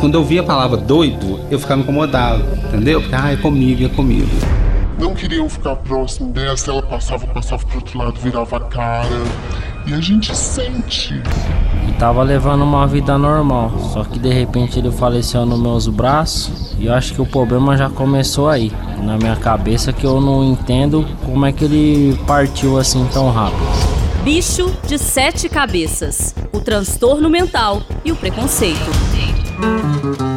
Quando eu via a palavra doido, eu ficava incomodado, entendeu? Porque, ah, é comigo, é comigo. Não queriam ficar próximo dessa, ela passava, passava pro outro lado, virava a cara. E a gente sente. E tava levando uma vida normal, só que de repente ele faleceu nos meus braços e eu acho que o problema já começou aí, na minha cabeça que eu não entendo como é que ele partiu assim tão rápido. Bicho de sete cabeças: o transtorno mental e o preconceito. No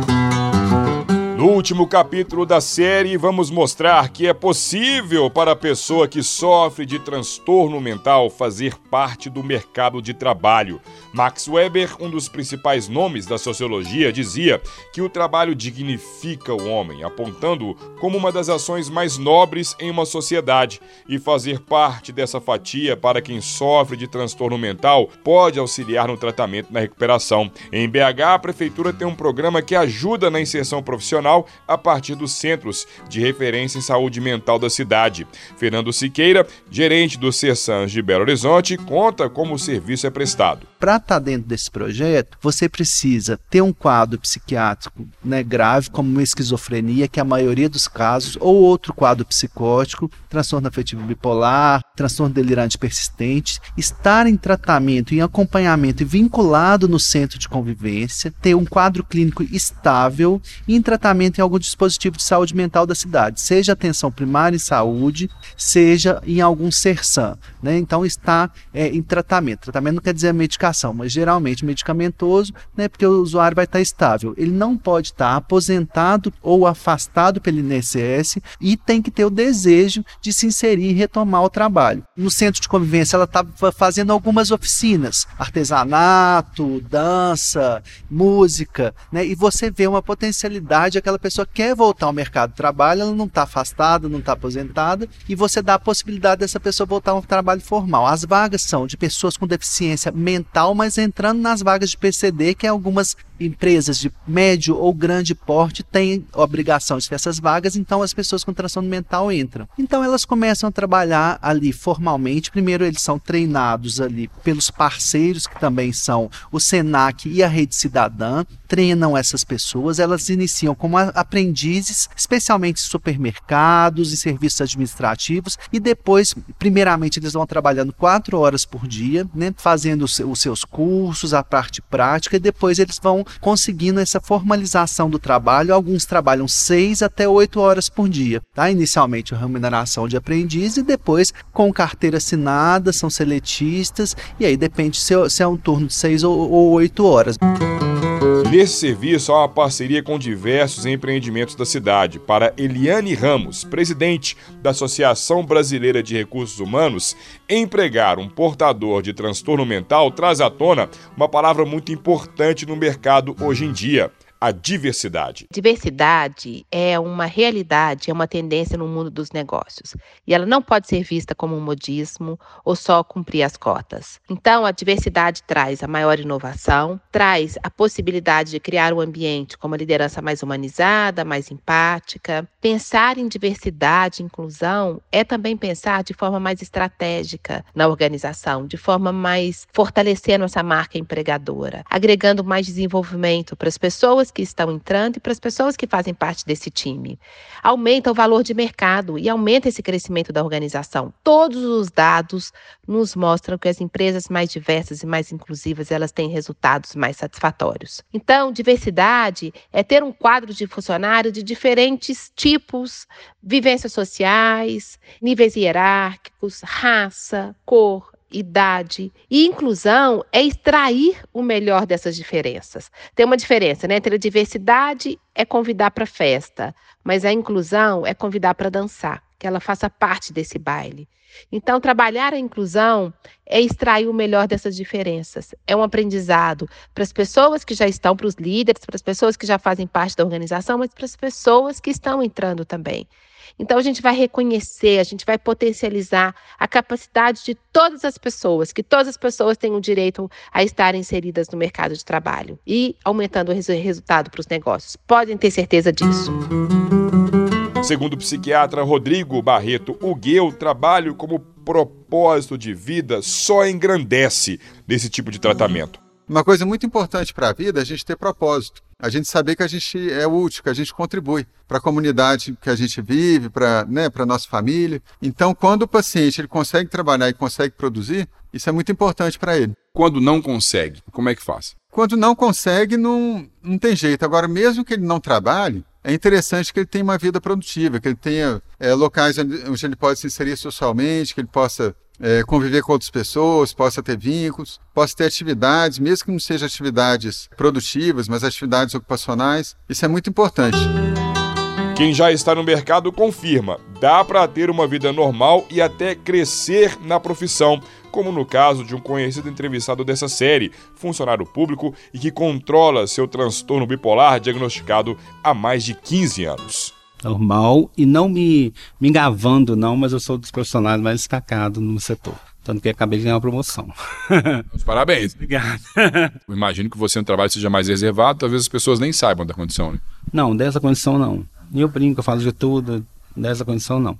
último capítulo da série, vamos mostrar que é possível para a pessoa que sofre de transtorno mental fazer parte do mercado de trabalho. Max Weber, um dos principais nomes da sociologia, dizia que o trabalho dignifica o homem, apontando-o como uma das ações mais nobres em uma sociedade. E fazer parte dessa fatia para quem sofre de transtorno mental pode auxiliar no tratamento e na recuperação. Em BH, a prefeitura tem um programa que ajuda na inserção profissional a partir dos centros de referência em saúde mental da cidade. Fernando Siqueira, gerente do CESANS de Belo Horizonte, conta como o serviço é prestado. Para estar tá dentro desse projeto, você precisa ter um quadro psiquiátrico né, grave, como uma esquizofrenia, que é a maioria dos casos, ou outro quadro psicótico, transtorno afetivo bipolar, transtorno delirante persistente, estar em tratamento, em acompanhamento e vinculado no centro de convivência, ter um quadro clínico estável e em tratamento em algum dispositivo de saúde mental da cidade, seja atenção primária em saúde, seja em algum CERSAM. Né? Então está é, em tratamento. Tratamento não quer dizer medicação, mas geralmente medicamentoso, né? porque o usuário vai estar estável. Ele não pode estar aposentado ou afastado pelo INSS e tem que ter o desejo de se inserir e retomar o trabalho. No centro de convivência, ela estava fazendo algumas oficinas, artesanato, dança, música, né? e você vê uma potencialidade aquela pessoa quer voltar ao mercado de trabalho, ela não está afastada, não está aposentada, e você dá a possibilidade dessa pessoa voltar a um trabalho formal. As vagas são de pessoas com deficiência mental, mas entrando nas vagas de PCD, que é algumas empresas de médio ou grande porte têm obrigação de ter essas vagas, então as pessoas com transtorno mental entram. Então elas começam a trabalhar ali formalmente. Primeiro eles são treinados ali pelos parceiros que também são o Senac e a Rede Cidadã, treinam essas pessoas, elas iniciam como aprendizes, especialmente em supermercados e serviços administrativos, e depois, primeiramente, eles vão trabalhando quatro horas por dia, né, fazendo os seus cursos, a parte prática, e depois eles vão conseguindo essa formalização do trabalho. Alguns trabalham seis até oito horas por dia. Tá? Inicialmente a remuneração de aprendiz e depois com carteira assinada, são seletistas, e aí depende se, é, é um turno de seis ou oito horas. Nesse serviço há uma parceria com diversos empreendimentos da cidade. Para Eliane Ramos, presidente da Associação Brasileira de Recursos Humanos, empregar um portador de transtorno mental traz à tona uma palavra muito importante no mercado hoje em dia: a diversidade. Diversidade é uma realidade, é uma tendência no mundo dos negócios. E ela não pode ser vista como um modismo ou só cumprir as cotas. Então, a diversidade traz a maior inovação, traz a possibilidade de criar um ambiente com uma liderança mais humanizada, mais empática. Pensar em diversidade e inclusão é também pensar de forma mais estratégica na organização, de forma mais fortalecendo essa marca empregadora, agregando mais desenvolvimento para as pessoas que estão entrando e para as pessoas que fazem parte desse time. Aumenta o valor de mercado e aumenta esse crescimento da organização. Todos os dados nos mostram que as empresas mais diversas e mais inclusivas, elas têm resultados mais satisfatórios. Então, diversidade é ter um quadro de funcionários de diferentes tipos, vivências sociais, níveis hierárquicos, raça, cor, idade. E inclusão é extrair o melhor dessas diferenças. Tem uma diferença, né? Entre a diversidade é convidar para festa, mas a inclusão é convidar para dançar, que ela faça parte desse baile. Então, trabalhar a inclusão é extrair o melhor dessas diferenças. É um aprendizado para as pessoas que já estão, para os líderes, para as pessoas que já fazem parte da organização, mas para as pessoas que estão entrando também. Então, a gente vai reconhecer, a gente vai potencializar a capacidade de todas as pessoas, que todas as pessoas têm o direito a estar inseridas no mercado de trabalho e aumentando o resultado para os negócios. Podem ter certeza disso. Segundo o psiquiatra Rodrigo Barreto o trabalho como propósito de vida só engrandece nesse tipo de tratamento. Uma coisa muito importante para a vida é a gente ter propósito. A gente saber que a gente é útil, que a gente contribui para a comunidade que a gente vive, para né, a nossa família. Então, quando o paciente ele consegue trabalhar e consegue produzir, isso é muito importante para ele. Quando não consegue, como é que faz? Quando não consegue, não, não tem jeito. Agora, mesmo que ele não trabalhe, é interessante que ele tenha uma vida produtiva, que ele tenha é, locais onde ele pode se inserir socialmente, que ele possa é, conviver com outras pessoas, possa ter vínculos, possa ter atividades, mesmo que não sejam atividades produtivas, mas atividades ocupacionais. Isso é muito importante. Quem já está no mercado confirma, dá para ter uma vida normal e até crescer na profissão, como no caso de um conhecido entrevistado dessa série, funcionário público e que controla seu transtorno bipolar diagnosticado há mais de 15 anos normal e não me, me engavando, não, mas eu sou dos profissionais mais destacados no setor. Tanto que acabei de ganhar uma promoção. Parabéns. Obrigado. Imagino que você no trabalho seja mais reservado, talvez as pessoas nem saibam da condição, né? Não, dessa condição não. Eu brinco, eu falo de tudo, dessa condição não.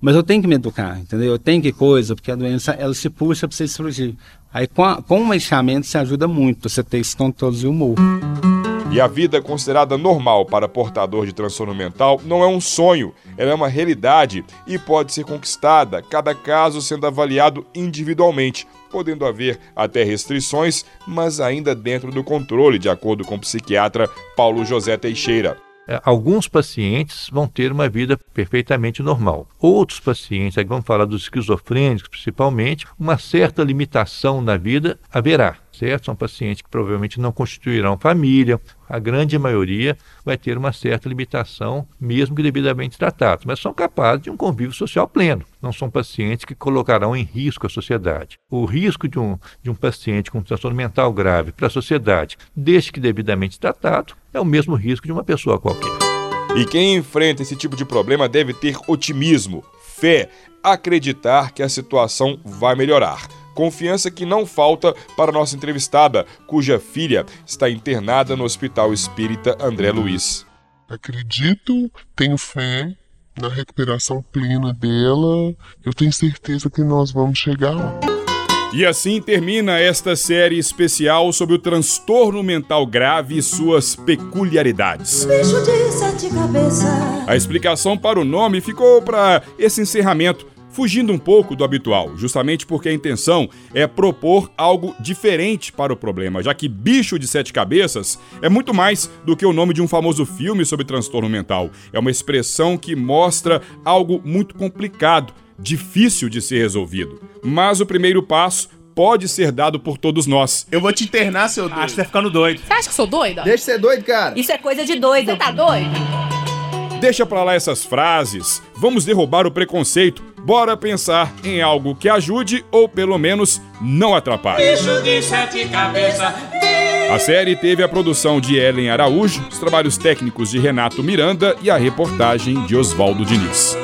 Mas eu tenho que me educar, entendeu? Eu tenho que coisa, porque a doença ela se puxa para você surgir. Aí com, a, com o medicamento se ajuda muito, você ter esse controle de humor. E a vida considerada normal para portador de transtorno mental não é um sonho, ela é uma realidade e pode ser conquistada, cada caso sendo avaliado individualmente, podendo haver até restrições, mas ainda dentro do controle, de acordo com o psiquiatra Paulo José Teixeira. É, alguns pacientes vão ter uma vida perfeitamente normal. Outros pacientes, aqui vamos falar dos esquizofrênicos principalmente, uma certa limitação na vida haverá certo? São pacientes que provavelmente não constituirão família. A grande maioria vai ter uma certa limitação, mesmo que devidamente tratados, mas são capazes de um convívio social pleno. Não são pacientes que colocarão em risco a sociedade. O risco de um, de um paciente com transtorno mental grave para a sociedade, desde que devidamente tratado, é o mesmo risco de uma pessoa qualquer. E quem enfrenta esse tipo de problema deve ter otimismo, fé, acreditar que a situação vai melhorar. Confiança que não falta para nossa entrevistada, cuja filha está internada no Hospital Espírita André Luiz. Acredito, tenho fé na recuperação plena dela. Eu tenho certeza que nós vamos chegar lá. E assim termina esta série especial sobre o transtorno mental grave e suas peculiaridades. Bicho de sete cabeças. A explicação para o nome ficou para esse encerramento fugindo um pouco do habitual, justamente porque a intenção é propor algo diferente para o problema, já que bicho de sete cabeças é muito mais do que o nome de um famoso filme sobre transtorno mental. É uma expressão que mostra algo muito complicado, difícil de ser resolvido. Mas o primeiro passo pode ser dado por todos nós. Eu vou te internar, seu doido. Acho que você tá ficando doido. Você acha que sou doida? Deixa de ser doido, cara. Isso é coisa de doido. Você tá doido? Deixa pra lá essas frases. Vamos derrubar o preconceito. Bora pensar em algo que ajude ou pelo menos não atrapalhe. Bicho de sete cabeças. A série teve a produção de Ellen Araújo, os trabalhos técnicos de Renato Miranda e a reportagem de Oswaldo Diniz.